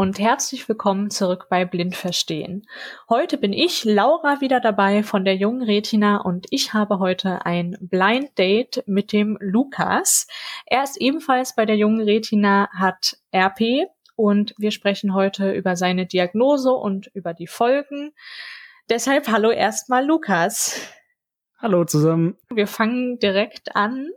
Und herzlich willkommen zurück bei Blind Verstehen. Heute bin ich, Laura, wieder dabei von der jungen Retina und ich habe heute ein Blind Date mit dem Lukas. Er ist ebenfalls bei der jungen Retina, hat RP und wir sprechen heute über seine Diagnose und über die Folgen. Deshalb hallo erstmal Lukas. Hallo zusammen. Wir fangen direkt an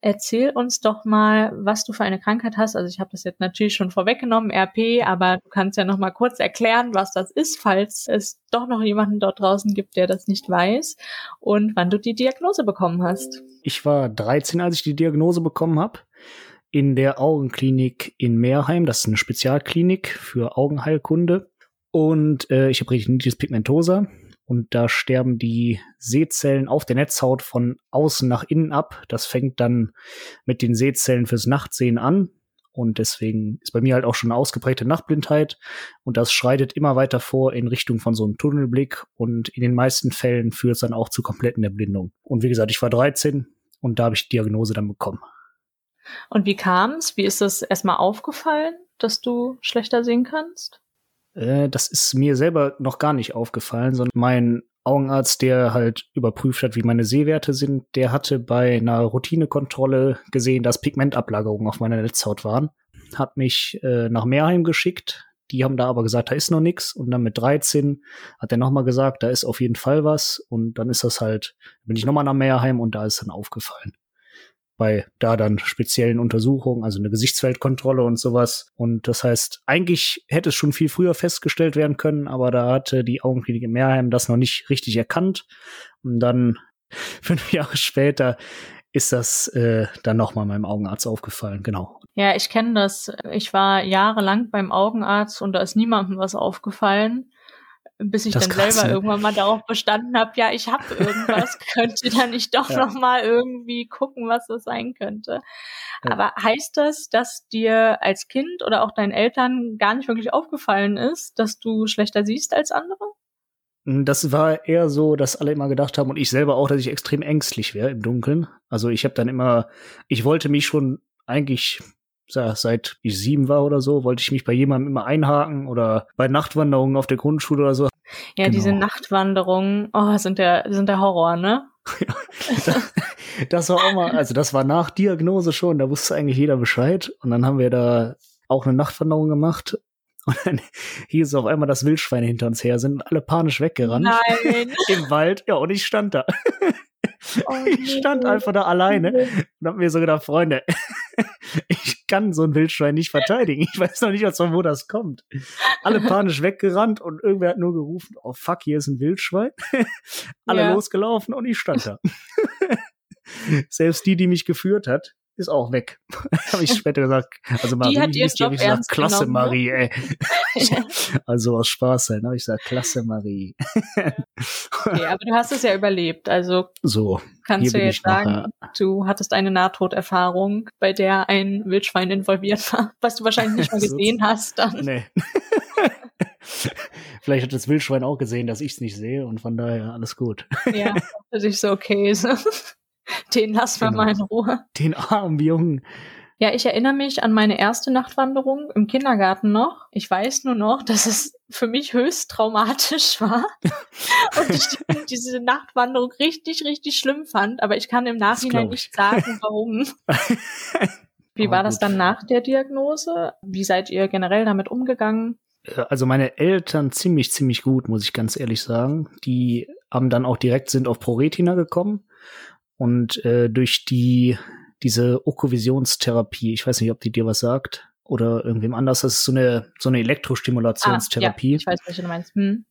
Erzähl uns doch mal, was du für eine Krankheit hast. Also ich habe das jetzt natürlich schon vorweggenommen, RP, aber du kannst ja noch mal kurz erklären, was das ist, falls es doch noch jemanden dort draußen gibt, der das nicht weiß und wann du die Diagnose bekommen hast. Ich war 13, als ich die Diagnose bekommen habe, in der Augenklinik in Meerheim. Das ist eine Spezialklinik für Augenheilkunde. Und äh, ich habe Retinitis pigmentosa und da sterben die Sehzellen auf der Netzhaut von außen nach innen ab. Das fängt dann mit den Sehzellen fürs Nachtsehen an. Und deswegen ist bei mir halt auch schon eine ausgeprägte Nachtblindheit. Und das schreitet immer weiter vor in Richtung von so einem Tunnelblick. Und in den meisten Fällen führt es dann auch zu kompletten Erblindung. Und wie gesagt, ich war 13 und da habe ich die Diagnose dann bekommen. Und wie kam es? Wie ist es erstmal aufgefallen, dass du schlechter sehen kannst? Äh, das ist mir selber noch gar nicht aufgefallen, sondern mein Augenarzt, der halt überprüft hat, wie meine Sehwerte sind, der hatte bei einer Routinekontrolle gesehen, dass Pigmentablagerungen auf meiner Netzhaut waren, hat mich äh, nach Meerheim geschickt. Die haben da aber gesagt, da ist noch nichts. Und dann mit 13 hat er nochmal gesagt, da ist auf jeden Fall was. Und dann ist das halt, bin ich nochmal nach Meerheim und da ist dann aufgefallen bei da dann speziellen Untersuchungen, also eine Gesichtsfeldkontrolle und sowas. Und das heißt, eigentlich hätte es schon viel früher festgestellt werden können, aber da hatte die Augenklinik in Meerheim das noch nicht richtig erkannt. Und dann fünf Jahre später ist das äh, dann nochmal meinem Augenarzt aufgefallen, genau. Ja, ich kenne das. Ich war jahrelang beim Augenarzt und da ist niemandem was aufgefallen bis ich dann krass, selber ne? irgendwann mal darauf bestanden habe, ja, ich habe irgendwas, könnte da nicht doch ja. noch mal irgendwie gucken, was das sein könnte. Ja. Aber heißt das, dass dir als Kind oder auch deinen Eltern gar nicht wirklich aufgefallen ist, dass du schlechter siehst als andere? Hm, das war eher so, dass alle immer gedacht haben und ich selber auch, dass ich extrem ängstlich wäre im Dunkeln. Also ich habe dann immer, ich wollte mich schon eigentlich seit ich sieben war oder so, wollte ich mich bei jemandem immer einhaken oder bei Nachtwanderungen auf der Grundschule oder so. Ja, genau. diese Nachtwanderungen, oh, sind der, sind der Horror, ne? das, das war auch mal, also das war nach Diagnose schon, da wusste eigentlich jeder Bescheid. Und dann haben wir da auch eine Nachtwanderung gemacht und dann hieß es auf einmal, dass Wildschweine hinter uns her sind, alle panisch weggerannt. Nein. Im Wald. Ja, und ich stand da. Oh, ich stand einfach da alleine und hab mir so gedacht, Freunde, ich kann so ein Wildschwein nicht verteidigen. Ich weiß noch nicht, von wo das kommt. Alle panisch weggerannt und irgendwer hat nur gerufen, oh fuck, hier ist ein Wildschwein. Alle ja. losgelaufen und ich stand da. Selbst die, die mich geführt hat, ist auch weg. habe ich später gesagt. Also Marie, die hat ihren Job ich gesagt, klasse genommen, ne? Marie, ey. also aus Spaß sein, habe ich gesagt, klasse Marie. okay, aber du hast es ja überlebt, also so kannst du jetzt sagen, du hattest eine Nahtoderfahrung, bei der ein Wildschwein involviert war, was du wahrscheinlich nicht mal gesehen hast. Dann. Nee. Vielleicht hat das Wildschwein auch gesehen, dass ich es nicht sehe und von daher alles gut. ja, dass ich so okay ist. Den lassen wir genau. mal in Ruhe. Den armen Jungen. Ja, ich erinnere mich an meine erste Nachtwanderung im Kindergarten noch. Ich weiß nur noch, dass es für mich höchst traumatisch war und ich diese Nachtwanderung richtig, richtig schlimm fand. Aber ich kann im Nachhinein nicht sagen, warum. Wie war das dann nach der Diagnose? Wie seid ihr generell damit umgegangen? Äh, also meine Eltern ziemlich, ziemlich gut, muss ich ganz ehrlich sagen. Die haben dann auch direkt sind auf ProRetina gekommen und äh, durch die diese Okovisionstherapie, ich weiß nicht, ob die dir was sagt oder irgendwem anders, das ist so eine so eine Elektrostimulationstherapie. Ah, ja, ich weiß, welche du meinst. Hm.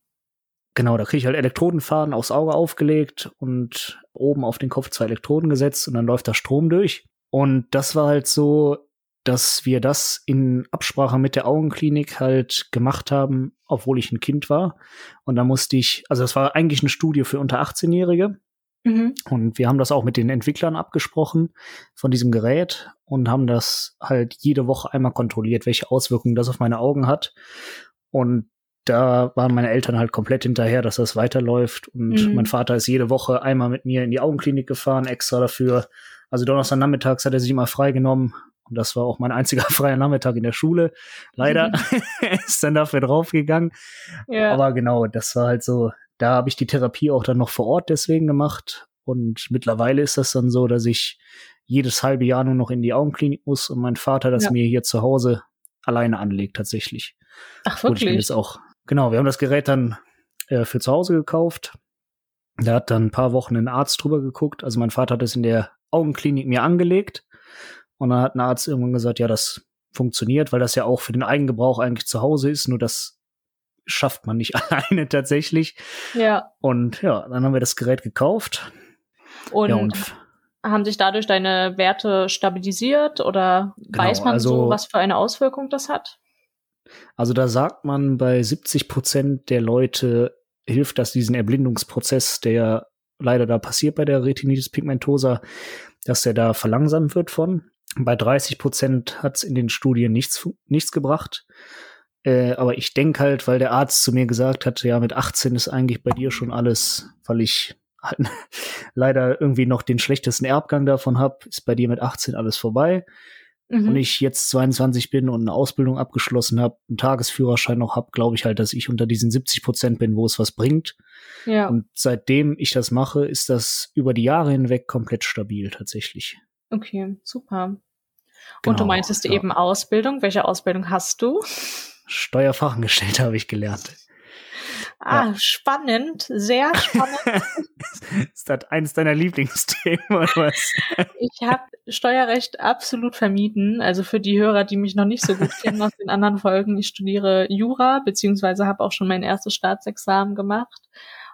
Genau, da kriege ich halt Elektrodenfaden aufs Auge aufgelegt und oben auf den Kopf zwei Elektroden gesetzt und dann läuft da Strom durch. Und das war halt so, dass wir das in Absprache mit der Augenklinik halt gemacht haben, obwohl ich ein Kind war. Und da musste ich, also das war eigentlich eine Studie für unter 18-Jährige. Mhm. Und wir haben das auch mit den Entwicklern abgesprochen von diesem Gerät und haben das halt jede Woche einmal kontrolliert, welche Auswirkungen das auf meine Augen hat. Und da waren meine Eltern halt komplett hinterher, dass das weiterläuft. Und mhm. mein Vater ist jede Woche einmal mit mir in die Augenklinik gefahren, extra dafür. Also Donnerstag nachmittags hat er sich immer freigenommen Und das war auch mein einziger freier Nachmittag in der Schule. Leider ist dann dafür draufgegangen. Ja. Aber genau, das war halt so, da habe ich die Therapie auch dann noch vor Ort deswegen gemacht. Und mittlerweile ist das dann so, dass ich jedes halbe Jahr nur noch in die Augenklinik muss und mein Vater das ja. mir hier zu Hause alleine anlegt tatsächlich. Ach wirklich? Und ich auch, genau, wir haben das Gerät dann äh, für zu Hause gekauft. Da hat dann ein paar Wochen ein Arzt drüber geguckt. Also mein Vater hat es in der Augenklinik mir angelegt. Und dann hat ein Arzt irgendwann gesagt, ja, das funktioniert, weil das ja auch für den Eigengebrauch eigentlich zu Hause ist. Nur das schafft man nicht alleine tatsächlich. Ja. Und ja, dann haben wir das Gerät gekauft. Und, ja, und haben sich dadurch deine Werte stabilisiert oder genau, weiß man also, so, was für eine Auswirkung das hat? Also da sagt man, bei 70 Prozent der Leute hilft das diesen Erblindungsprozess, der leider da passiert bei der Retinitis pigmentosa, dass der da verlangsamt wird von. Bei 30 Prozent hat es in den Studien nichts, nichts gebracht. Äh, aber ich denke halt, weil der Arzt zu mir gesagt hat, ja, mit 18 ist eigentlich bei dir schon alles, weil ich halt leider irgendwie noch den schlechtesten Erbgang davon habe, ist bei dir mit 18 alles vorbei. Mhm. Und ich jetzt 22 bin und eine Ausbildung abgeschlossen habe, einen Tagesführerschein noch habe, glaube ich halt, dass ich unter diesen 70 Prozent bin, wo es was bringt. Ja. Und seitdem ich das mache, ist das über die Jahre hinweg komplett stabil tatsächlich. Okay, super. Genau, und du genau, meintest ja. eben Ausbildung. Welche Ausbildung hast du? Steuerfachangestellter habe ich gelernt. Ah, ja. spannend, sehr spannend. ist das eines deiner Lieblingsthemen oder was? ich habe Steuerrecht absolut vermieden. Also für die Hörer, die mich noch nicht so gut kennen aus den anderen Folgen, ich studiere Jura, beziehungsweise habe auch schon mein erstes Staatsexamen gemacht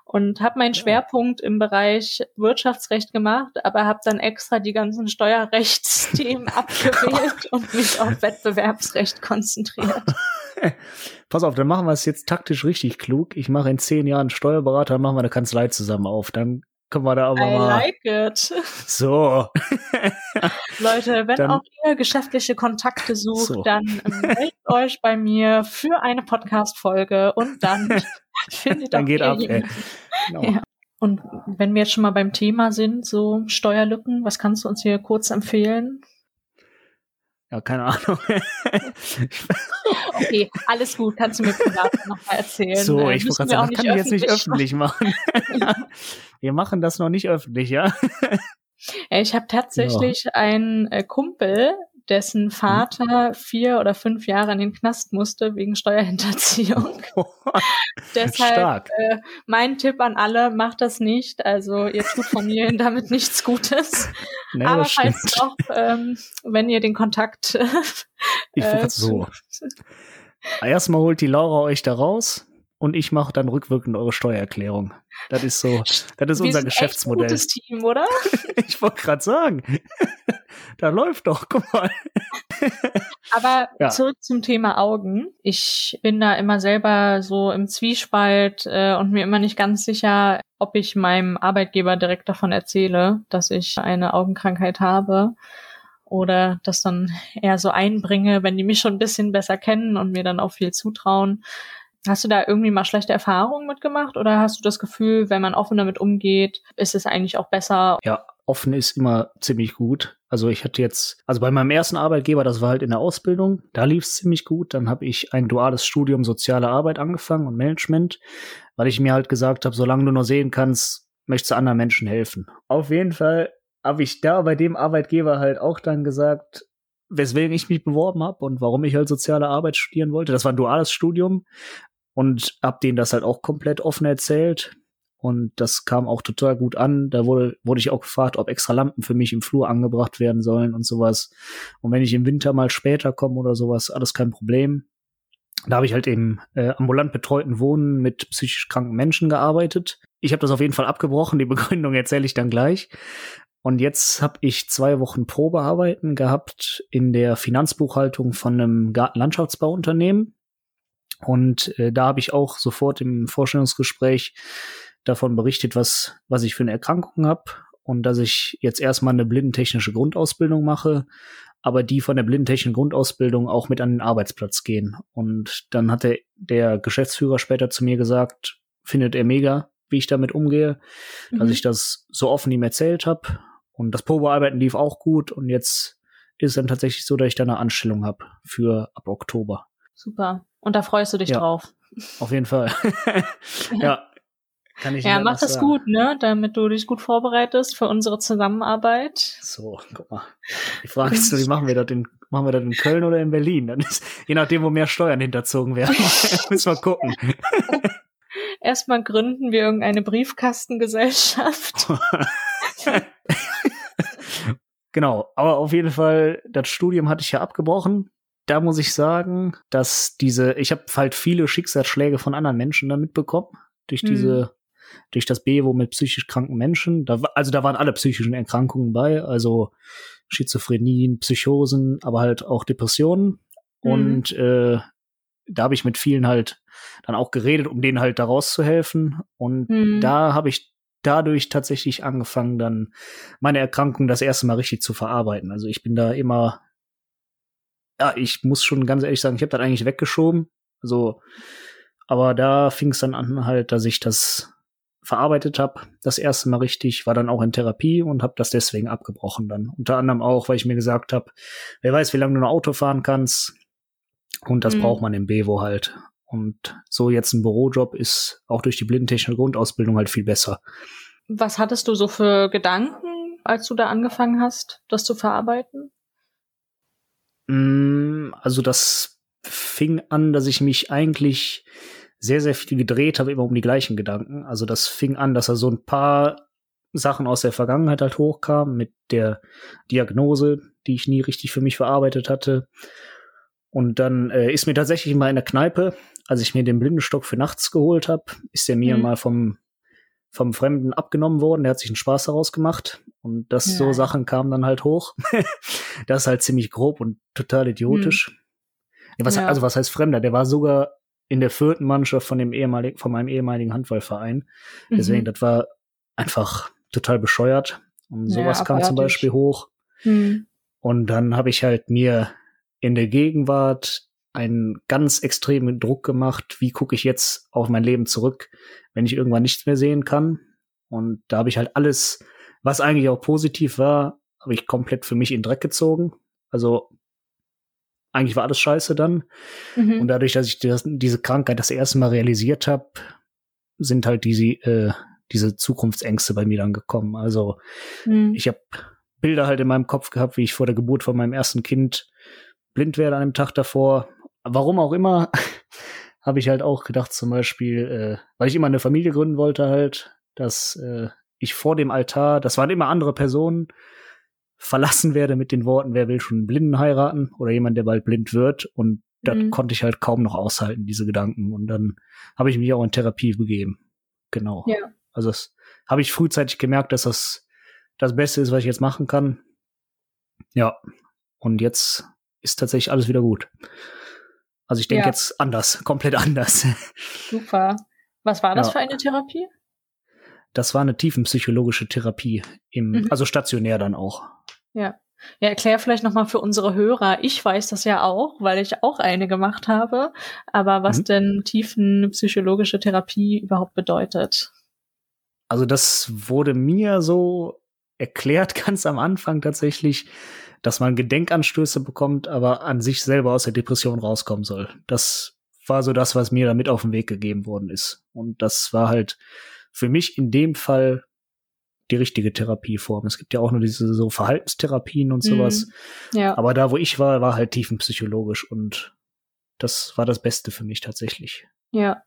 und habe meinen Schwerpunkt im Bereich Wirtschaftsrecht gemacht, aber habe dann extra die ganzen Steuerrechtsthemen abgewählt und mich auf Wettbewerbsrecht konzentriert. Pass auf, dann machen wir es jetzt taktisch richtig klug. Ich mache in zehn Jahren Steuerberater, machen wir eine Kanzlei zusammen auf. Dann können wir da aber I mal. like it. So. Leute, wenn dann, auch ihr geschäftliche Kontakte sucht, so. dann meldet euch bei mir für eine Podcast-Folge und dann findet Dann geht ab, ey. Genau. Ja. Und wenn wir jetzt schon mal beim Thema sind, so Steuerlücken, was kannst du uns hier kurz empfehlen? Ja, keine Ahnung. okay, alles gut, kannst du mir privat nochmal erzählen. So, äh, ich muss gerade sagen, das kann ich jetzt nicht öffentlich machen. wir machen das noch nicht öffentlich, ja? Ich habe tatsächlich ja. einen äh, Kumpel, dessen Vater vier oder fünf Jahre in den Knast musste wegen Steuerhinterziehung. Deshalb äh, mein Tipp an alle, macht das nicht. Also ihr tut Familien damit nichts Gutes. Nee, Aber falls doch, ähm, wenn ihr den Kontakt äh, Ich äh, so. Erstmal holt die Laura euch da raus und ich mache dann rückwirkend eure Steuererklärung. Das ist so, das ist Wir unser sind Geschäftsmodell. Echt gutes Team, oder? ich wollte gerade sagen, da läuft doch, guck mal. Aber ja. zurück zum Thema Augen. Ich bin da immer selber so im Zwiespalt äh, und mir immer nicht ganz sicher, ob ich meinem Arbeitgeber direkt davon erzähle, dass ich eine Augenkrankheit habe oder das dann eher so einbringe, wenn die mich schon ein bisschen besser kennen und mir dann auch viel zutrauen. Hast du da irgendwie mal schlechte Erfahrungen mitgemacht oder hast du das Gefühl, wenn man offen damit umgeht, ist es eigentlich auch besser? Ja, offen ist immer ziemlich gut. Also ich hatte jetzt, also bei meinem ersten Arbeitgeber, das war halt in der Ausbildung, da lief es ziemlich gut. Dann habe ich ein duales Studium Soziale Arbeit angefangen und Management, weil ich mir halt gesagt habe, solange du nur sehen kannst, möchtest du anderen Menschen helfen. Auf jeden Fall habe ich da bei dem Arbeitgeber halt auch dann gesagt, weswegen ich mich beworben habe und warum ich halt soziale Arbeit studieren wollte. Das war ein duales Studium und hab denen das halt auch komplett offen erzählt. Und das kam auch total gut an. Da wurde, wurde ich auch gefragt, ob extra Lampen für mich im Flur angebracht werden sollen und sowas. Und wenn ich im Winter mal später komme oder sowas, alles kein Problem. Da habe ich halt im äh, ambulant betreuten Wohnen mit psychisch kranken Menschen gearbeitet. Ich habe das auf jeden Fall abgebrochen. Die Begründung erzähle ich dann gleich. Und jetzt habe ich zwei Wochen Probearbeiten gehabt in der Finanzbuchhaltung von einem Gartenlandschaftsbauunternehmen. Und äh, da habe ich auch sofort im Vorstellungsgespräch davon berichtet, was, was ich für eine Erkrankung habe und dass ich jetzt erstmal eine blindentechnische Grundausbildung mache, aber die von der blindentechnischen Grundausbildung auch mit an den Arbeitsplatz gehen. Und dann hat der, der Geschäftsführer später zu mir gesagt, findet er mega, wie ich damit umgehe, mhm. dass ich das so offen ihm erzählt habe. Und das Probearbeiten lief auch gut und jetzt ist dann tatsächlich so, dass ich da eine Anstellung habe für ab Oktober. Super. Und da freust du dich Ja. drauf. Auf jeden Fall. ja. Kann ich Ja, mach das sagen. gut, ne? Damit du dich gut vorbereitest für unsere Zusammenarbeit. So, guck mal. Die Frage ist nur, wie machen wir das in, machen wir das in Köln oder in Berlin? Dann ist, je nachdem, wo mehr Steuern hinterzogen werden. Müssen wir gucken. Erstmal gründen wir irgendeine Briefkastengesellschaft. Genau, aber auf jeden Fall, das Studium hatte ich ja abgebrochen. Da muss ich sagen, dass diese, ich habe halt viele Schicksalsschläge von anderen Menschen da mitbekommen. Durch diese, durch das Bewo mit psychisch kranken Menschen. Da, also da waren alle psychischen Erkrankungen bei, also Schizophrenien, Psychosen, aber halt auch Depressionen. Mhm. Und äh, da habe ich mit vielen halt dann auch geredet, um denen halt da rauszuhelfen. Und Mhm. da habe ich dadurch tatsächlich angefangen, dann meine Erkrankung das erste Mal richtig zu verarbeiten. Also ich bin da immer, ja, ich muss schon ganz ehrlich sagen, ich habe das eigentlich weggeschoben. Also, aber da fing es dann an halt, dass ich das verarbeitet habe, das erste Mal richtig, war dann auch in Therapie und habe das deswegen abgebrochen dann. Unter anderem auch, weil ich mir gesagt habe, wer weiß, wie lange du noch Auto fahren kannst. Und das Mhm. braucht man im Bevo halt. Und so jetzt ein Bürojob ist auch durch die blindentechnische Grundausbildung halt viel besser. Was hattest du so für Gedanken, als du da angefangen hast, das zu verarbeiten? Mm, Also das fing an, dass ich mich eigentlich sehr, sehr viel gedreht habe, immer um die gleichen Gedanken. Also das fing an, dass er so ein paar Sachen aus der Vergangenheit halt hochkamen mit der Diagnose, die ich nie richtig für mich verarbeitet hatte. Und dann äh, ist mir tatsächlich mal in der Kneipe, als ich mir den Blindenstock für nachts geholt habe, ist der mir Mhm. mal vom, vom Fremden abgenommen worden. Der hat sich einen Spaß daraus gemacht. Und das so Nein. Sachen kamen dann halt hoch. das ist halt ziemlich grob und total idiotisch. Ja, was, Ja. Also was heißt Fremder? Der war sogar in der vierten Mannschaft von dem ehemaligen, von meinem ehemaligen Handballverein. Deswegen, Mhm. das war einfach total bescheuert. Und Ja, sowas kam zum. Beispiel hoch. Mhm. Und dann habe ich halt mir in der Gegenwart einen ganz extremen Druck gemacht. Wie gucke ich jetzt auf mein Leben zurück, wenn ich irgendwann nichts mehr sehen kann? Und da habe ich halt alles, was eigentlich auch positiv war, habe ich komplett für mich in Dreck gezogen. Also eigentlich war alles scheiße dann. Mhm. Und dadurch, dass ich das, diese Krankheit das erste Mal realisiert habe, sind halt diese, äh, diese Zukunftsängste bei mir dann gekommen. Also Mhm. ich habe Bilder halt in meinem Kopf gehabt, wie ich vor der Geburt von meinem ersten Kind blind werde an dem Tag davor. Warum auch immer, habe ich halt auch gedacht, zum Beispiel, äh, weil ich immer eine Familie gründen wollte, halt, dass äh, ich vor dem Altar, das waren immer andere Personen, verlassen werde mit den Worten, wer will schon einen Blinden heiraten oder jemand, der bald blind wird. Und das Mhm. konnte ich halt kaum noch aushalten, diese Gedanken. Und dann habe ich mich auch in Therapie begeben. Genau. Ja. Also das habe ich frühzeitig gemerkt, dass das das Beste ist, was ich jetzt machen kann. Ja. Und jetzt ist tatsächlich alles wieder gut. Also ich denke Ja. jetzt anders, komplett anders. Super. Was war das Ja. für eine Therapie? Das war eine tiefenpsychologische Therapie im, Mhm. also stationär dann auch. Ja. Ja, erklär vielleicht nochmal für unsere Hörer. Ich weiß das ja auch, weil ich auch eine gemacht habe. Aber was Mhm. denn tiefenpsychologische Therapie überhaupt bedeutet? Also das wurde mir so erklärt ganz am Anfang tatsächlich, dass man Gedenkanstöße bekommt, aber an sich selber aus der Depression rauskommen soll. Das war so das, was mir damit auf den Weg gegeben worden ist. Und das war halt für mich in dem Fall die richtige Therapieform. Es gibt ja auch nur diese so Verhaltenstherapien und sowas. Ja. Aber da, wo ich war, war halt tiefenpsychologisch und das war das Beste für mich tatsächlich. Ja.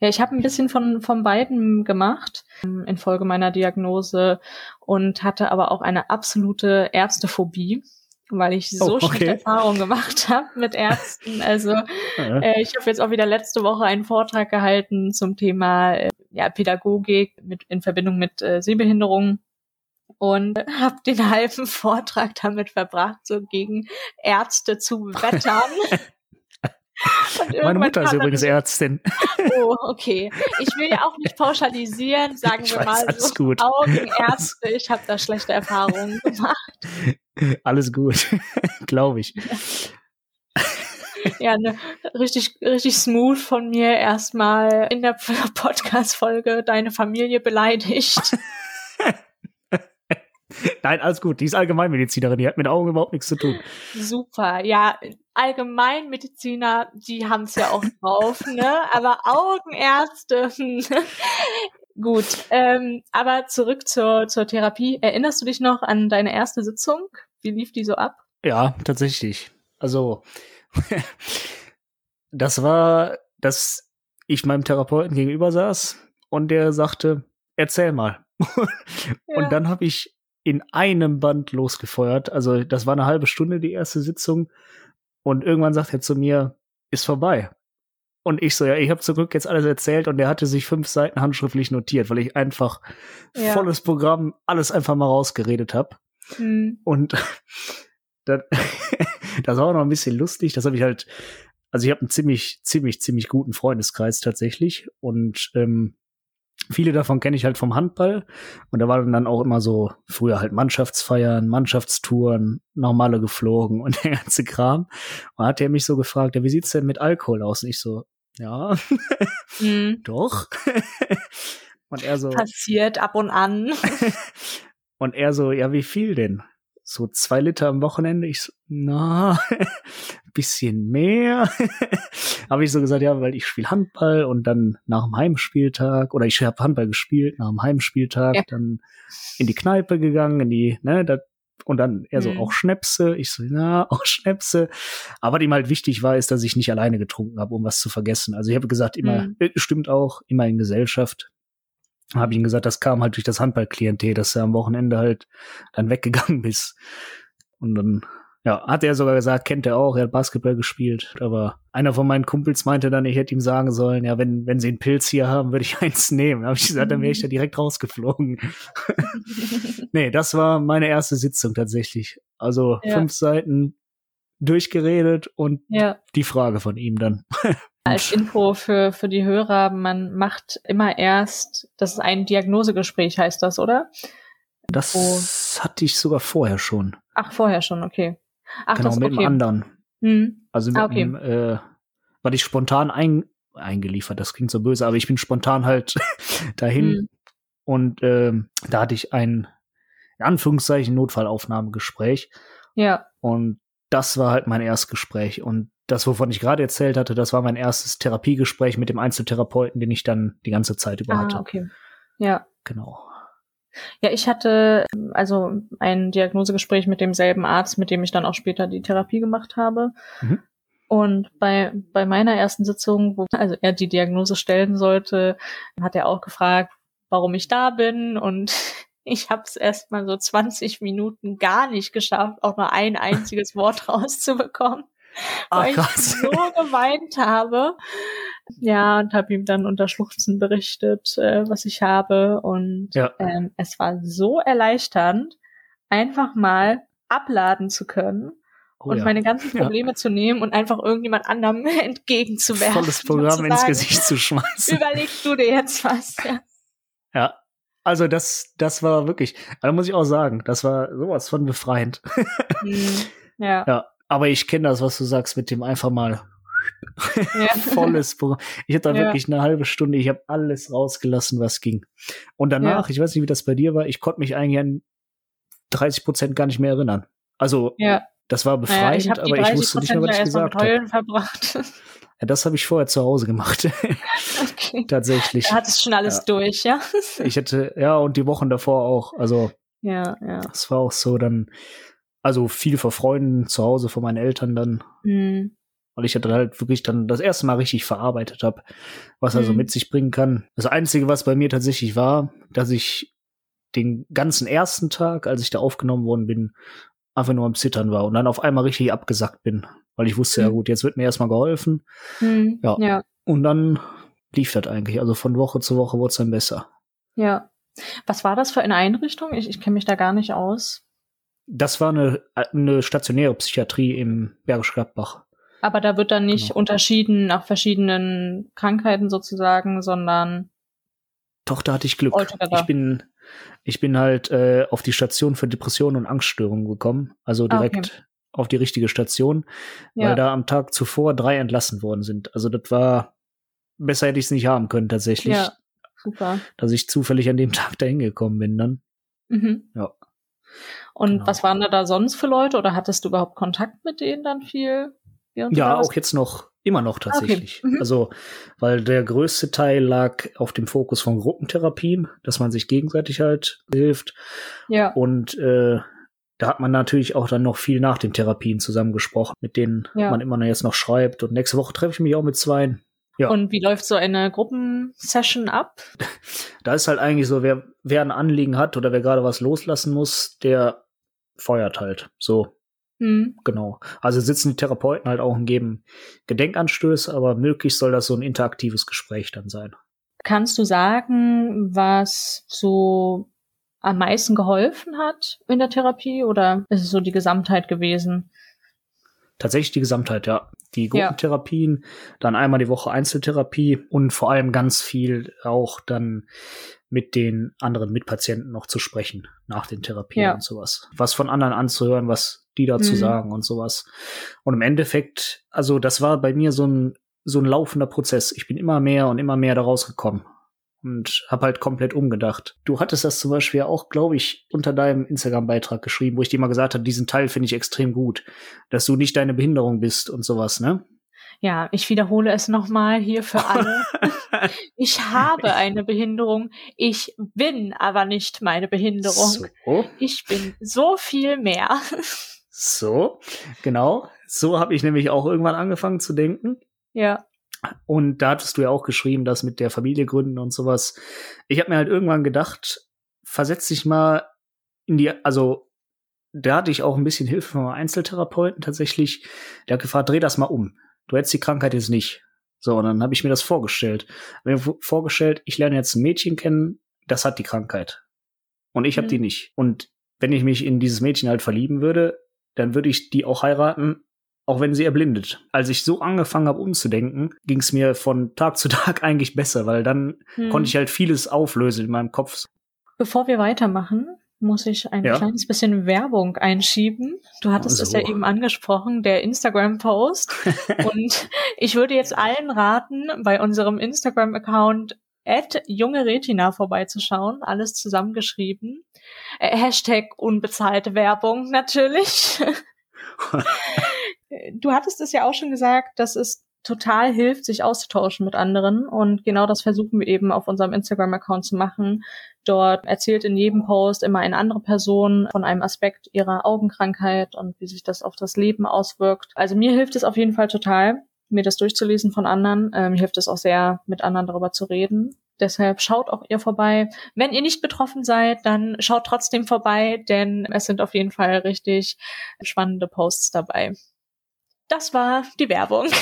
Ja, ich habe ein bisschen von, von beiden gemacht ähm, infolge meiner Diagnose und hatte aber auch eine absolute Ärztephobie, weil ich so Oh, okay. schlechte Erfahrungen gemacht habe mit Ärzten. Also Ja. äh, ich habe jetzt auch wieder letzte Woche einen Vortrag gehalten zum Thema äh, ja, Pädagogik mit, in Verbindung mit äh, Sehbehinderung und habe den halben Vortrag damit verbracht, so gegen Ärzte zu wettern. Meine Mutter ist übrigens so- Ärztin. Oh, okay. Ich will ja auch nicht pauschalisieren, sagen Ich wir weiß, mal so. gut. Augenärzte, ich habe da schlechte Erfahrungen gemacht. Alles gut, glaube ich. Ja, ne, richtig, richtig smooth von mir erstmal in der Podcast-Folge deine Familie beleidigt. Nein, alles gut. Die ist Allgemeinmedizinerin, die hat mit Augen überhaupt nichts zu tun. Super, ja. Allgemeinmediziner, die haben es ja auch drauf, ne? Aber Augenärzte, gut. Ähm, aber zurück zur, zur Therapie. Erinnerst du dich noch an deine erste Sitzung? Wie lief die so ab? Ja, tatsächlich. Also, das war, dass ich meinem Therapeuten gegenüber saß und der sagte, erzähl mal. ja. Und dann habe ich in einem Band losgefeuert. Also das war eine halbe Stunde die erste Sitzung. Und irgendwann sagt er zu mir, ist vorbei. Und ich so, ja, ich habe zum Glück jetzt alles erzählt und er hatte sich fünf Seiten handschriftlich notiert, weil ich einfach ja. volles Programm alles einfach mal rausgeredet habe. Mhm. Und das, das war auch noch ein bisschen lustig. Das habe ich halt, also ich habe einen ziemlich, ziemlich, ziemlich guten Freundeskreis tatsächlich. Und ähm, Viele davon kenne ich halt vom Handball. Und da waren dann auch immer so früher halt Mannschaftsfeiern, Mannschaftstouren, normale geflogen und der ganze Kram. Und hat er mich so gefragt, ja, wie sieht's denn mit Alkohol aus? Und ich so, ja, mhm. doch. und er so. Passiert ab und an. und er so, ja, wie viel denn? So zwei Liter am Wochenende. Ich so, na, bisschen mehr. habe ich so gesagt, ja, weil ich spiele Handball und dann nach dem Heimspieltag, oder ich habe Handball gespielt, nach dem Heimspieltag ja. dann in die Kneipe gegangen, in die, ne, da, und dann er so, mhm. auch Schnäpse. Ich so, na, auch Schnäpse. Aber ihm halt wichtig war, ist, dass ich nicht alleine getrunken habe, um was zu vergessen. Also ich habe gesagt, immer, mhm. Äh, stimmt auch, immer in Gesellschaft habe ich ihm gesagt, das kam halt durch das Handballklientel, dass er am Wochenende halt dann weggegangen ist. Und dann, ja, hat er sogar gesagt, kennt er auch, er hat Basketball gespielt. Aber einer von meinen Kumpels meinte dann, ich hätte ihm sagen sollen, ja, wenn, wenn sie einen Pilz hier haben, würde ich eins nehmen. Da habe ich gesagt, dann wäre ich da direkt rausgeflogen. nee, das war meine erste Sitzung tatsächlich. Also ja. fünf Seiten durchgeredet und ja. die Frage von ihm dann. Als Info für, für die Hörer, man macht immer erst, das ist ein Diagnosegespräch, heißt das, oder? Das Wo, hatte ich sogar vorher schon. Ach, vorher schon, okay. Ach, genau, das, mit okay. dem anderen. Hm. Also mit ah, okay. dem, äh, weil ich spontan ein, eingeliefert, das klingt so böse, aber ich bin spontan halt dahin hm. und äh, da hatte ich ein, in Anführungszeichen, Notfallaufnahmegespräch. Ja. Und das war halt mein Erstgespräch. Und das, wovon ich gerade erzählt hatte, das war mein erstes Therapiegespräch mit dem Einzeltherapeuten, den ich dann die ganze Zeit über ah, hatte. Okay. Ja. Genau. Ja, ich hatte also ein Diagnosegespräch mit demselben Arzt, mit dem ich dann auch später die Therapie gemacht habe. Mhm. Und bei, bei meiner ersten Sitzung, wo also er die Diagnose stellen sollte, hat er auch gefragt, warum ich da bin und ich habe es erst mal so 20 Minuten gar nicht geschafft, auch nur ein einziges Wort rauszubekommen. Ach, weil krass. ich so geweint habe. Ja, und habe ihm dann unter Schluchzen berichtet, äh, was ich habe. Und ja. ähm, es war so erleichternd, einfach mal abladen zu können oh, und ja. meine ganzen Probleme ja. zu nehmen und einfach irgendjemand anderem entgegenzuwerfen. Volles Programm ins Gesicht zu schmeißen. Überlegst du dir jetzt was. Ja. ja. Also das, das war wirklich, da muss ich auch sagen, das war sowas von befreiend. Mhm. Ja. ja. Aber ich kenne das, was du sagst, mit dem einfach mal ja. volles Programm. Ich hatte da ja. wirklich eine halbe Stunde, ich habe alles rausgelassen, was ging. Und danach, ja. ich weiß nicht, wie das bei dir war, ich konnte mich eigentlich an 30 Prozent gar nicht mehr erinnern. Also, das war befreiend, ich aber ich wusste nicht mehr, was ich gesagt habe. verbracht. Ja, das habe ich vorher zu Hause gemacht. okay. Tatsächlich. Da hattest schon alles durch, ja? ich hätte, ja, und die Wochen davor auch. Also, ja, ja. Das war auch so dann, also viel vor Freunden zu Hause, von meinen Eltern dann. Mhm. Weil ich dann halt wirklich dann das erste Mal richtig verarbeitet habe, was er so mhm. mit sich bringen kann. Das Einzige, was bei mir tatsächlich war, dass ich den ganzen ersten Tag, als ich da aufgenommen worden bin, einfach nur am Zittern war und dann auf einmal richtig abgesackt bin. Weil ich wusste, mhm. ja gut, jetzt wird mir erstmal geholfen. Mhm. Ja. ja. Und dann lief das eigentlich. Also von Woche zu Woche wurde es dann besser. Ja. Was war das für eine Einrichtung? Ich, ich kenne mich da gar nicht aus. Das war eine, eine stationäre Psychiatrie im Bergisch Gladbach. Aber da wird dann nicht genau. unterschieden nach verschiedenen Krankheiten sozusagen, sondern. Doch, da hatte ich Glück. Ich bin, ich bin halt äh, auf die Station für Depressionen und Angststörungen gekommen. Also direkt ah, okay. auf die richtige Station, ja. weil da am Tag zuvor drei entlassen worden sind. Also das war, besser hätte ich es nicht haben können tatsächlich. Ja, super. Dass ich zufällig an dem Tag dahin gekommen bin dann. Mhm. Ja. Und Genau. was waren da, da sonst für Leute oder hattest du überhaupt Kontakt mit denen dann viel? Ja, da auch jetzt noch, immer noch tatsächlich. Mhm. Also, weil der größte Teil lag auf dem Fokus von Gruppentherapien, dass man sich gegenseitig halt hilft. Ja. Und äh, da hat man natürlich auch dann noch viel nach den Therapien zusammengesprochen, mit denen Ja. man immer noch jetzt noch schreibt. Und nächste Woche treffe ich mich auch mit zwei. Ja. Und wie läuft so eine Gruppensession ab? Da ist halt eigentlich so, wer, wer ein Anliegen hat oder wer gerade was loslassen muss, der feuert halt. So, Hm. genau. Also sitzen die Therapeuten halt auch und geben Gedenkanstöße, aber möglichst soll das so ein interaktives Gespräch dann sein. Kannst du sagen, was so am meisten geholfen hat in der Therapie oder ist es so die Gesamtheit gewesen? Tatsächlich die Gesamtheit, ja. Die Gruppentherapien, dann einmal die Woche Einzeltherapie und vor allem ganz viel auch dann mit den anderen Mitpatienten noch zu sprechen nach den Therapien Ja. und sowas. Was von anderen anzuhören, was die dazu Mhm. sagen und sowas. Und im Endeffekt, also das war bei mir so ein so ein laufender Prozess. Ich bin immer mehr und immer mehr da rausgekommen und habe halt komplett umgedacht. Du hattest das zum Beispiel auch, glaube ich, unter deinem Instagram-Beitrag geschrieben, wo ich dir mal gesagt habe, diesen Teil finde ich extrem gut, dass du nicht deine Behinderung bist und sowas, ne? Ja, ich wiederhole es nochmal hier für alle. Ich habe eine Behinderung. Ich bin aber nicht meine Behinderung. So, Ich bin so viel mehr. So, genau. So habe ich nämlich auch irgendwann angefangen zu denken. Ja. Und da hattest du ja auch geschrieben, dass mit der Familie gründen und sowas. Ich habe mir halt irgendwann gedacht, versetz dich mal in die, also da hatte ich auch ein bisschen Hilfe von einem Einzeltherapeuten tatsächlich. Der hat gefragt, dreh das mal um. Du hättest die Krankheit jetzt nicht. So, und dann habe ich mir das vorgestellt. Hab mir vorgestellt, ich lerne jetzt ein Mädchen kennen, das hat die Krankheit. Und ich habe Mhm. die nicht. Und wenn ich mich in dieses Mädchen halt verlieben würde, dann würde ich die auch heiraten, auch wenn sie erblindet. Als ich so angefangen habe umzudenken, ging es mir von Tag zu Tag eigentlich besser, weil dann Hm. konnte ich halt vieles auflösen in meinem Kopf. Bevor wir weitermachen, muss ich ein Ja. kleines bisschen Werbung einschieben. Du hattest es So. ja eben angesprochen, der Instagram-Post. Und ich würde jetzt allen raten, bei unserem Instagram-Account at junge Retina vorbeizuschauen. Alles zusammengeschrieben. Äh, Hashtag unbezahlte Werbung natürlich. du hattest es ja auch schon gesagt, dass es total hilft, sich auszutauschen mit anderen. Und genau das versuchen wir eben auf unserem Instagram-Account zu machen. Dort erzählt in jedem Post immer eine andere Person von einem Aspekt ihrer Augenkrankheit und wie sich das auf das Leben auswirkt. Also mir hilft es auf jeden Fall total, mir das durchzulesen von anderen. Ähm, mir hilft es auch sehr, mit anderen darüber zu reden. Deshalb schaut auch ihr vorbei. Wenn ihr nicht betroffen seid, dann schaut trotzdem vorbei, denn es sind auf jeden Fall richtig spannende Posts dabei. Das war die Werbung.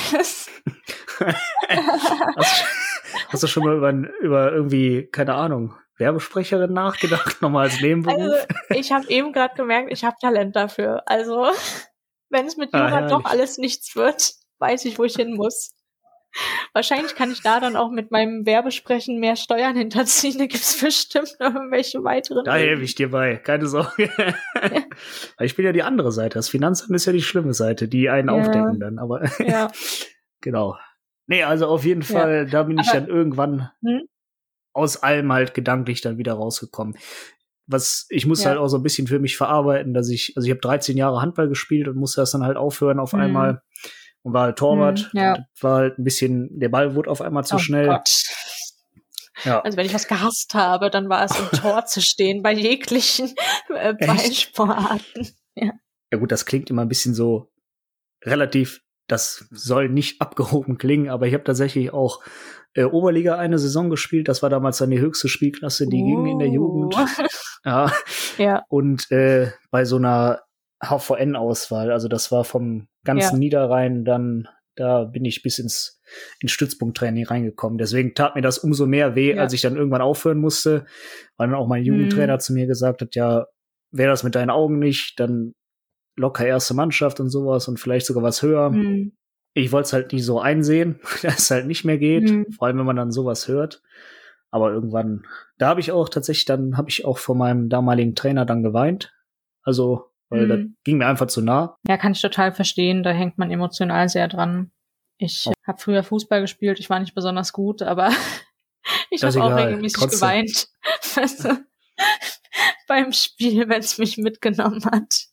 hast, du schon mal über, über irgendwie, keine Ahnung, Werbesprecherin nachgedacht, nochmal als Nebenberuf? Also, ich habe eben gerade gemerkt, ich habe Talent dafür. Also, wenn es mit Ah, Jura doch herrlich. alles nichts wird, weiß ich, wo ich hin muss. Wahrscheinlich kann ich da dann auch mit meinem Werbesprechen mehr Steuern hinterziehen. Da gibt's bestimmt noch irgendwelche weiteren. Da helfe ich dir bei, keine Sorge. Weil ich bin ja die andere Seite. Das Finanzamt ist ja die schlimme Seite, die einen Ja. aufdecken dann. Aber Ja. genau. Nee, also auf jeden Ja. Fall, da bin ich Aber- dann irgendwann Hm? aus allem halt gedanklich dann wieder rausgekommen. Was ich muss Ja. halt auch so ein bisschen für mich verarbeiten, dass ich, also ich habe 13 Jahre Handball gespielt und musste das dann halt aufhören auf Hm. einmal und war halt Torwart. Hm, ja. War halt ein bisschen, der Ball wurde auf einmal zu oh schnell. Gott. Ja. Also wenn ich was gehasst habe, dann war es im Tor zu stehen bei jeglichen äh? Ballsportarten. Ja gut, das klingt immer ein bisschen so relativ, das soll nicht abgehoben klingen, aber ich habe tatsächlich auch äh, Oberliga eine Saison gespielt. Das war damals dann die höchste Spielklasse, die ging in der Jugend. Uh. Ja. Ja. Und äh, bei so einer HVN-Auswahl, also das war vom ganzen Ja. Niederrhein, dann da bin ich bis ins, ins Stützpunkttraining reingekommen. Deswegen tat mir das umso mehr weh, Ja. als ich dann irgendwann aufhören musste, weil dann auch mein Jugendtrainer Mhm. zu mir gesagt hat, ja, wäre das mit deinen Augen nicht, dann locker erste Mannschaft und sowas und vielleicht sogar was höher. Hm. Ich wollte es halt nie so einsehen, dass es halt nicht mehr geht, Mhm. vor allem wenn man dann sowas hört. Aber irgendwann, da habe ich auch tatsächlich, dann habe ich auch vor meinem damaligen Trainer dann geweint. Also, weil Mhm. das ging mir einfach zu nah. Ja, kann ich total verstehen. Da hängt man emotional sehr dran. Ich Oh. habe früher Fußball gespielt. Ich war nicht besonders gut, aber ich habe auch regelmäßig Trotzdem. geweint. Weißt du? beim Spiel, wenn es mich mitgenommen hat.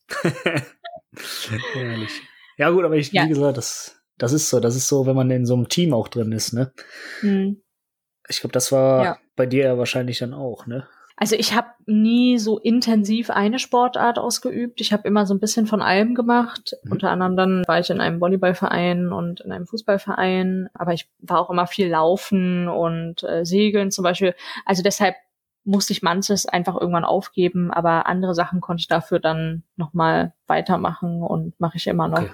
Ja, gut, aber ich, ja. wie gesagt, das, das ist so, das ist so, wenn man in so einem Team auch drin ist, ne? Mhm. Ich glaube, das war ja. bei dir ja wahrscheinlich dann auch, ne? Also ich habe nie so intensiv eine Sportart ausgeübt. Ich habe immer so ein bisschen von allem gemacht. Mhm. Unter anderem dann war ich in einem Volleyballverein und in einem Fußballverein. Aber ich war auch immer viel Laufen und äh, Segeln zum Beispiel. Also deshalb musste ich manches einfach irgendwann aufgeben, aber andere Sachen konnte ich dafür dann nochmal weitermachen und mache ich immer noch. Okay.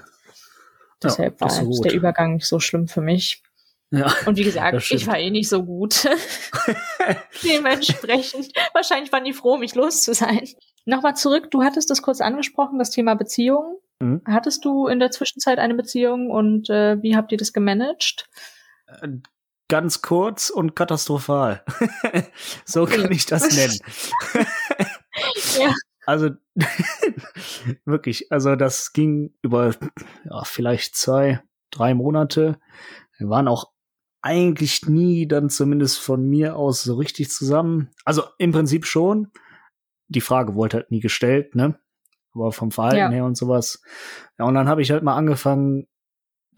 Deshalb ja, war der Übergang nicht so schlimm für mich. Ja, und wie gesagt, ich war eh nicht so gut. Dementsprechend, wahrscheinlich waren die froh, mich los zu sein. Nochmal zurück, du hattest das kurz angesprochen, das Thema Beziehungen. Mhm. Hattest du in der Zwischenzeit eine Beziehung und äh, wie habt ihr das gemanagt? Äh, ganz kurz und katastrophal. so kann ich das nennen. ja. Also wirklich, also das ging über ja, vielleicht zwei, drei Monate. Wir waren auch eigentlich nie dann zumindest von mir aus so richtig zusammen. Also im Prinzip schon. Die Frage wurde halt nie gestellt, ne? Aber vom Verhalten ja. her und sowas. Ja, und dann habe ich halt mal angefangen,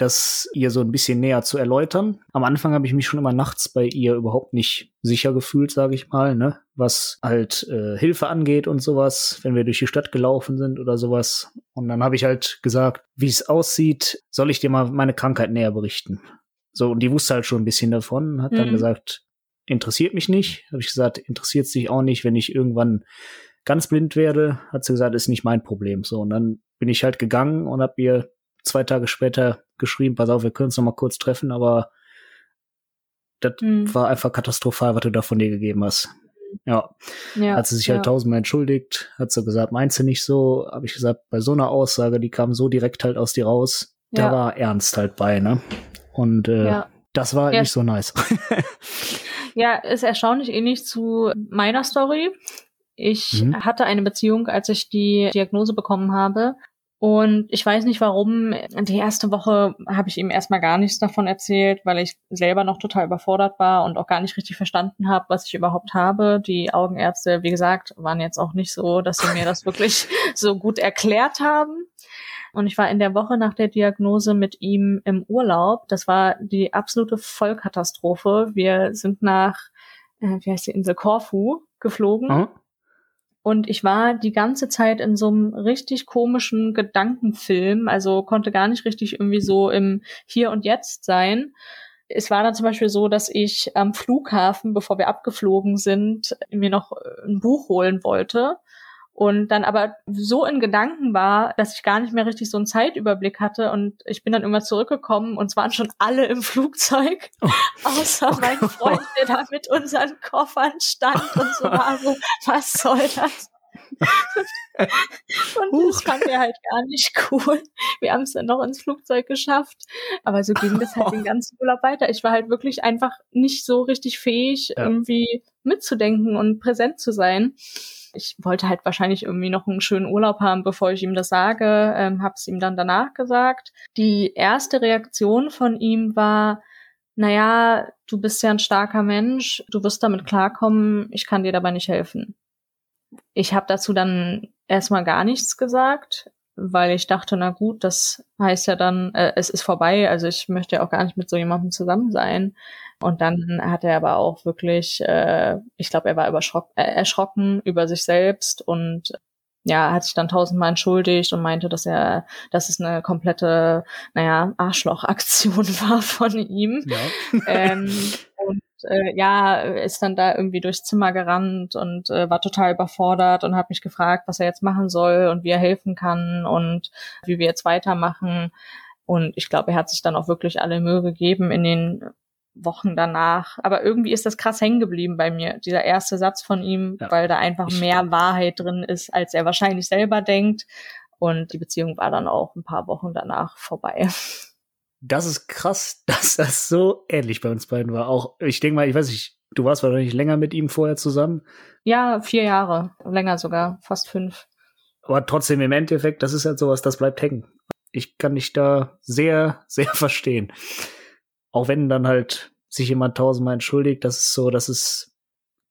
das ihr so ein bisschen näher zu erläutern. Am Anfang habe ich mich schon immer nachts bei ihr überhaupt nicht sicher gefühlt, sage ich mal, ne? was halt äh, Hilfe angeht und sowas, wenn wir durch die Stadt gelaufen sind oder sowas. Und dann habe ich halt gesagt, wie es aussieht, soll ich dir mal meine Krankheit näher berichten. So, und die wusste halt schon ein bisschen davon, hat mhm. dann gesagt, interessiert mich nicht. Habe ich gesagt, interessiert sich auch nicht, wenn ich irgendwann ganz blind werde. Hat sie gesagt, ist nicht mein Problem. So, und dann bin ich halt gegangen und habe ihr zwei Tage später geschrieben, pass auf, wir können uns noch mal kurz treffen, aber das mhm. war einfach katastrophal, was du da von dir gegeben hast. Ja. ja hat sie sich halt ja. tausendmal entschuldigt, hat sie gesagt, meinst du nicht so? Habe ich gesagt, bei so einer Aussage, die kam so direkt halt aus dir raus, ja. da war Ernst halt bei, ne? Und äh, ja. das war ja. nicht so nice. ja, ist erstaunlich ähnlich zu meiner Story. Ich mhm. hatte eine Beziehung, als ich die Diagnose bekommen habe. Und ich weiß nicht warum. Die erste Woche habe ich ihm erstmal gar nichts davon erzählt, weil ich selber noch total überfordert war und auch gar nicht richtig verstanden habe, was ich überhaupt habe. Die Augenärzte, wie gesagt, waren jetzt auch nicht so, dass sie mir das wirklich so gut erklärt haben. Und ich war in der Woche nach der Diagnose mit ihm im Urlaub. Das war die absolute Vollkatastrophe. Wir sind nach, äh, wie heißt die Insel, Korfu geflogen. Mhm. Und ich war die ganze Zeit in so einem richtig komischen Gedankenfilm, also konnte gar nicht richtig irgendwie so im Hier und Jetzt sein. Es war dann zum Beispiel so, dass ich am Flughafen, bevor wir abgeflogen sind, mir noch ein Buch holen wollte und dann aber so in Gedanken war, dass ich gar nicht mehr richtig so einen Zeitüberblick hatte und ich bin dann immer zurückgekommen und es waren schon alle im Flugzeug, oh. außer oh. mein Freund, der da mit unseren Koffern stand und so war so, was soll das? und das fand er halt gar nicht cool. Wir haben es dann noch ins Flugzeug geschafft. Aber so ging das halt den ganzen Urlaub weiter. Ich war halt wirklich einfach nicht so richtig fähig, ja. irgendwie mitzudenken und präsent zu sein ich wollte halt wahrscheinlich irgendwie noch einen schönen Urlaub haben, bevor ich ihm das sage, ähm, habe es ihm dann danach gesagt. Die erste Reaktion von ihm war, naja, du bist ja ein starker Mensch, du wirst damit klarkommen, ich kann dir dabei nicht helfen. Ich habe dazu dann erstmal gar nichts gesagt, weil ich dachte, na gut, das heißt ja dann, äh, es ist vorbei, also ich möchte ja auch gar nicht mit so jemandem zusammen sein. Und dann hat er aber auch wirklich, äh, ich glaube, er war äh, erschrocken über sich selbst und ja, hat sich dann tausendmal entschuldigt und meinte, dass er, dass es eine komplette, naja, Arschlochaktion war von ihm. Ja. ähm, äh, ja, ist dann da irgendwie durchs Zimmer gerannt und äh, war total überfordert und hat mich gefragt, was er jetzt machen soll und wie er helfen kann und wie wir jetzt weitermachen. Und ich glaube, er hat sich dann auch wirklich alle Mühe gegeben in den Wochen danach. Aber irgendwie ist das krass hängen geblieben bei mir, dieser erste Satz von ihm, ja. weil da einfach mehr Wahrheit drin ist, als er wahrscheinlich selber denkt. Und die Beziehung war dann auch ein paar Wochen danach vorbei. Das ist krass, dass das so ähnlich bei uns beiden war. Auch, ich denke mal, ich weiß nicht, du warst wahrscheinlich länger mit ihm vorher zusammen. Ja, vier Jahre. Länger sogar, fast fünf. Aber trotzdem im Endeffekt, das ist halt sowas, das bleibt hängen. Ich kann dich da sehr, sehr verstehen auch wenn dann halt sich jemand tausendmal entschuldigt, das ist so, das ist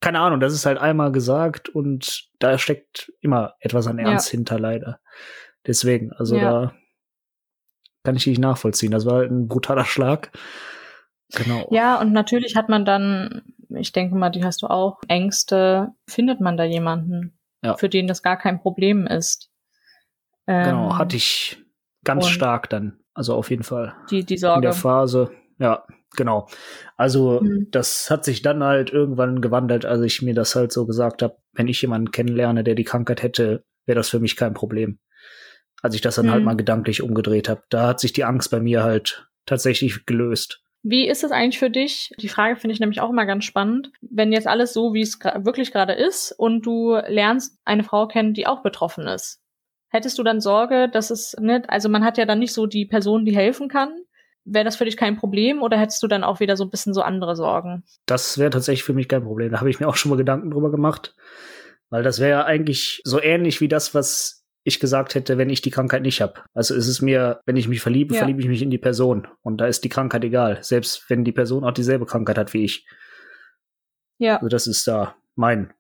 keine Ahnung, das ist halt einmal gesagt und da steckt immer etwas an Ernst ja. hinter, leider. Deswegen, also ja. da kann ich dich nachvollziehen. Das war halt ein brutaler Schlag. Genau. Ja, und natürlich hat man dann, ich denke mal, die hast du auch, Ängste, findet man da jemanden, ja. für den das gar kein Problem ist. genau, ähm, hatte ich ganz stark dann. Also auf jeden Fall. Die, die Sorge. In der Phase, ja, genau. Also mhm. das hat sich dann halt irgendwann gewandelt, als ich mir das halt so gesagt habe, wenn ich jemanden kennenlerne, der die Krankheit hätte, wäre das für mich kein Problem. Als ich das dann halt mhm. halt mal gedanklich umgedreht habe, da hat sich die Angst bei mir halt tatsächlich gelöst. Wie ist es eigentlich für dich? Die Frage finde ich nämlich auch immer ganz spannend. Wenn jetzt alles so, wie es wirklich gerade ist und du lernst eine Frau kennen, die auch betroffen ist, hättest du dann Sorge, dass es nicht, also man hat ja dann nicht so die Person, die helfen kann. Wäre das für dich kein Problem oder hättest du dann auch wieder so ein bisschen so andere Sorgen? Das wäre tatsächlich für mich kein Problem. Da habe ich mir auch schon mal Gedanken drüber gemacht. Weil das wäre ja eigentlich so ähnlich wie das, was ich gesagt hätte, wenn ich die Krankheit nicht habe. Also ist es mir, wenn ich mich verliebe, ja. verliebe ich mich in die Person. Und da ist die Krankheit egal. Selbst wenn die Person auch dieselbe Krankheit hat wie ich. Ja. Also das ist da mein,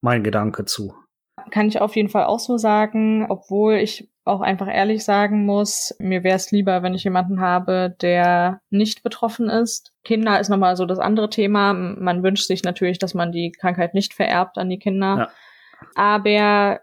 mein Gedanke zu. Kann ich auf jeden Fall auch so sagen, obwohl ich auch einfach ehrlich sagen muss, mir wäre es lieber, wenn ich jemanden habe, der nicht betroffen ist. Kinder ist nochmal so das andere Thema. Man wünscht sich natürlich, dass man die Krankheit nicht vererbt an die Kinder. Ja. Aber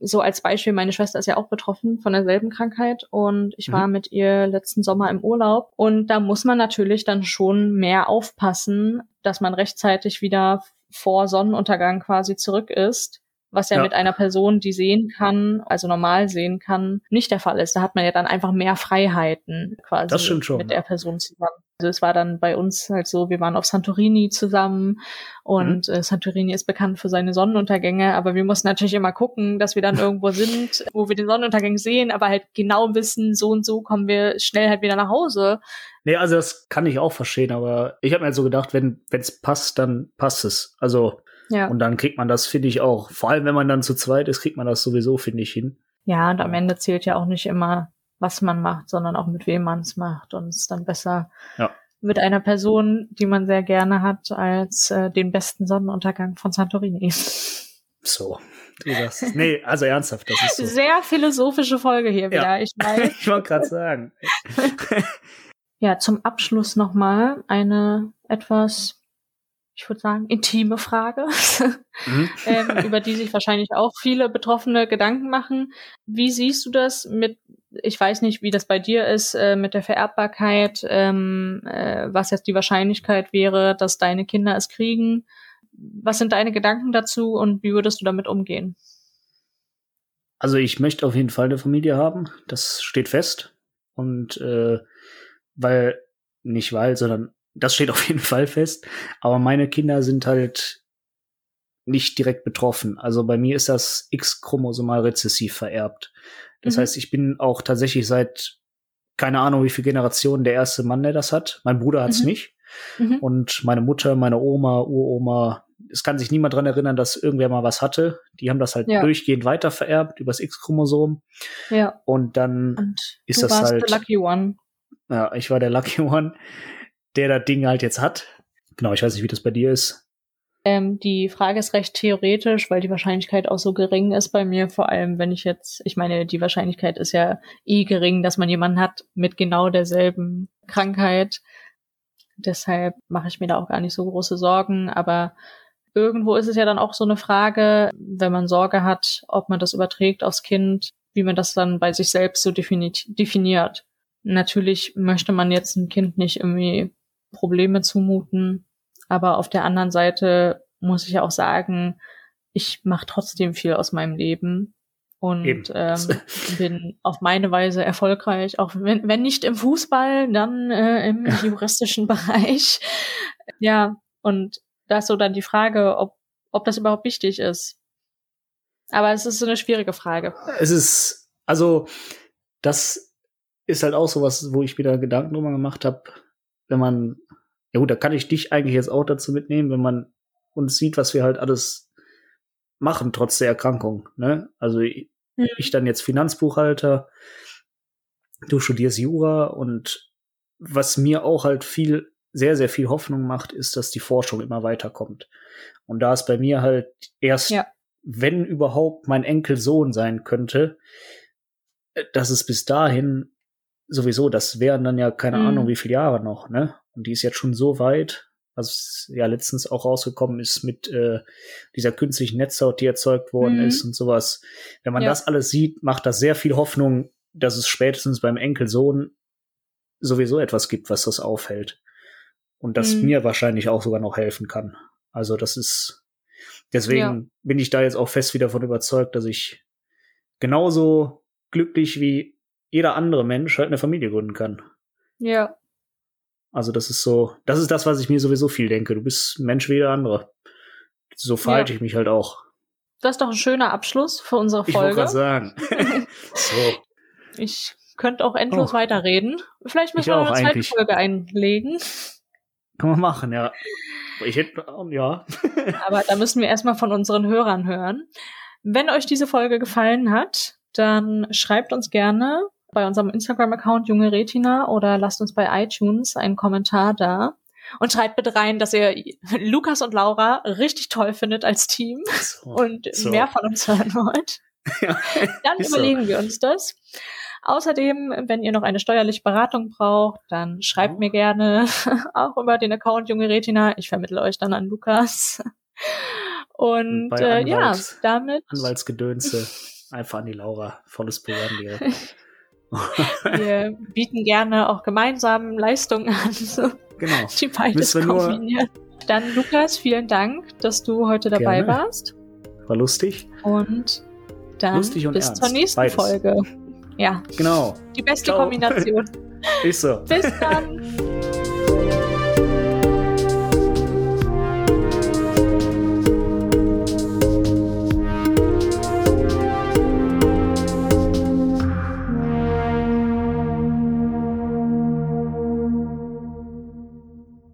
so als Beispiel, meine Schwester ist ja auch betroffen von derselben Krankheit und ich mhm. war mit ihr letzten Sommer im Urlaub und da muss man natürlich dann schon mehr aufpassen, dass man rechtzeitig wieder vor Sonnenuntergang quasi zurück ist was ja, ja, mit einer Person, die sehen kann, also normal sehen kann, nicht der Fall ist. Da hat man ja dann einfach mehr Freiheiten quasi mit der Person zusammen. Also es war dann bei uns halt so, wir waren auf Santorini zusammen und mhm. äh, Santorini ist bekannt für seine Sonnenuntergänge, aber wir mussten natürlich immer gucken, dass wir dann irgendwo sind, wo wir den Sonnenuntergang sehen, aber halt genau wissen, so und so kommen wir schnell halt wieder nach Hause. Nee, also das kann ich auch verstehen, aber ich habe mir halt so gedacht, wenn es passt, dann passt es. Also ja. Und dann kriegt man das, finde ich, auch. Vor allem, wenn man dann zu zweit ist, kriegt man das sowieso, finde ich, hin. Ja, und am Ende zählt ja auch nicht immer, was man macht, sondern auch mit wem man es macht. Und es ist dann besser ja. mit einer Person, die man sehr gerne hat, als äh, den besten Sonnenuntergang von Santorini. So. Du sagst, nee, also ernsthaft, das ist so. Sehr philosophische Folge hier wieder, ja. ich weiß. ich wollte gerade sagen. ja, zum Abschluss nochmal eine etwas ich würde sagen, intime Frage, mhm. ähm, über die sich wahrscheinlich auch viele Betroffene Gedanken machen. Wie siehst du das mit, ich weiß nicht, wie das bei dir ist, äh, mit der Vererbbarkeit, ähm, äh, was jetzt die Wahrscheinlichkeit wäre, dass deine Kinder es kriegen? Was sind deine Gedanken dazu und wie würdest du damit umgehen? Also ich möchte auf jeden Fall eine Familie haben, das steht fest. Und äh, weil, nicht weil, sondern das steht auf jeden Fall fest. Aber meine Kinder sind halt nicht direkt betroffen. Also bei mir ist das X-Chromosomal rezessiv vererbt. Das mhm. heißt, ich bin auch tatsächlich seit keine Ahnung, wie viele Generationen der erste Mann, der das hat. Mein Bruder hat's mhm. nicht. Mhm. Und meine Mutter, meine Oma, Uroma, es kann sich niemand dran erinnern, dass irgendwer mal was hatte. Die haben das halt ja. durchgehend weiter vererbt übers X-Chromosom. Ja. Und dann Und ist das halt. Der Lucky One. Ja, ich war der Lucky One der das Ding halt jetzt hat. Genau, ich weiß nicht, wie das bei dir ist. Ähm, die Frage ist recht theoretisch, weil die Wahrscheinlichkeit auch so gering ist bei mir, vor allem wenn ich jetzt, ich meine, die Wahrscheinlichkeit ist ja eh gering, dass man jemanden hat mit genau derselben Krankheit. Deshalb mache ich mir da auch gar nicht so große Sorgen, aber irgendwo ist es ja dann auch so eine Frage, wenn man Sorge hat, ob man das überträgt aufs Kind, wie man das dann bei sich selbst so definiert. Natürlich möchte man jetzt ein Kind nicht irgendwie Probleme zumuten. Aber auf der anderen Seite muss ich ja auch sagen, ich mache trotzdem viel aus meinem Leben und ähm, bin auf meine Weise erfolgreich, auch wenn, wenn nicht im Fußball, dann äh, im ja. juristischen Bereich. Ja, und da ist so dann die Frage, ob, ob das überhaupt wichtig ist. Aber es ist so eine schwierige Frage. Es ist, also, das ist halt auch so was, wo ich wieder Gedanken drüber gemacht habe, wenn man ja gut, da kann ich dich eigentlich jetzt auch dazu mitnehmen, wenn man uns sieht, was wir halt alles machen, trotz der Erkrankung. Ne? Also ich, mhm. ich dann jetzt Finanzbuchhalter, du studierst Jura und was mir auch halt viel sehr, sehr viel Hoffnung macht, ist, dass die Forschung immer weiterkommt. Und da es bei mir halt erst, ja. wenn überhaupt, mein Enkelsohn sein könnte, äh, dass es bis dahin sowieso, das wären dann ja keine mhm. Ahnung, wie viele Jahre noch, ne? Und die ist jetzt schon so weit, was ja letztens auch rausgekommen ist mit äh, dieser künstlichen Netzhaut, die erzeugt worden mhm. ist und sowas. Wenn man ja. das alles sieht, macht das sehr viel Hoffnung, dass es spätestens beim Enkelsohn sowieso etwas gibt, was das aufhält. Und das mhm. mir wahrscheinlich auch sogar noch helfen kann. Also das ist, deswegen ja. bin ich da jetzt auch fest wieder davon überzeugt, dass ich genauso glücklich wie jeder andere Mensch halt eine Familie gründen kann. Ja. Also das ist so, das ist das, was ich mir sowieso viel denke. Du bist Mensch wie jeder andere. So verhalte ja. ich mich halt auch. Das ist doch ein schöner Abschluss für unsere Folge. Ich wollte gerade sagen. so. Ich könnte auch endlos oh. weiterreden. Vielleicht müssen wir noch eine zweite Folge einlegen. Kann man machen, ja. Ich hätte, ja. Aber da müssen wir erstmal von unseren Hörern hören. Wenn euch diese Folge gefallen hat, dann schreibt uns gerne bei unserem Instagram-Account Junge Retina oder lasst uns bei iTunes einen Kommentar da. Und schreibt bitte rein, dass ihr Lukas und Laura richtig toll findet als Team so, und so. mehr von uns hören wollt. Ja, Dann überlegen so. wir uns das. Außerdem, wenn ihr noch eine steuerliche Beratung braucht, dann schreibt oh. mir gerne auch über den Account Junge Retina. Ich vermittle euch dann an Lukas. Und äh, ja, damit. Anwaltsgedönse einfach an die Laura. Volles Programm direkt. Wir bieten gerne auch gemeinsam Leistungen an. Genau. Die beides kombinieren. Dann, Lukas, vielen Dank, dass du heute dabei gerne. warst. War lustig. Und dann lustig und bis ernst. zur nächsten beides. Folge. Ja. Genau. Die beste Ciao. Kombination. Ist so. Bis dann.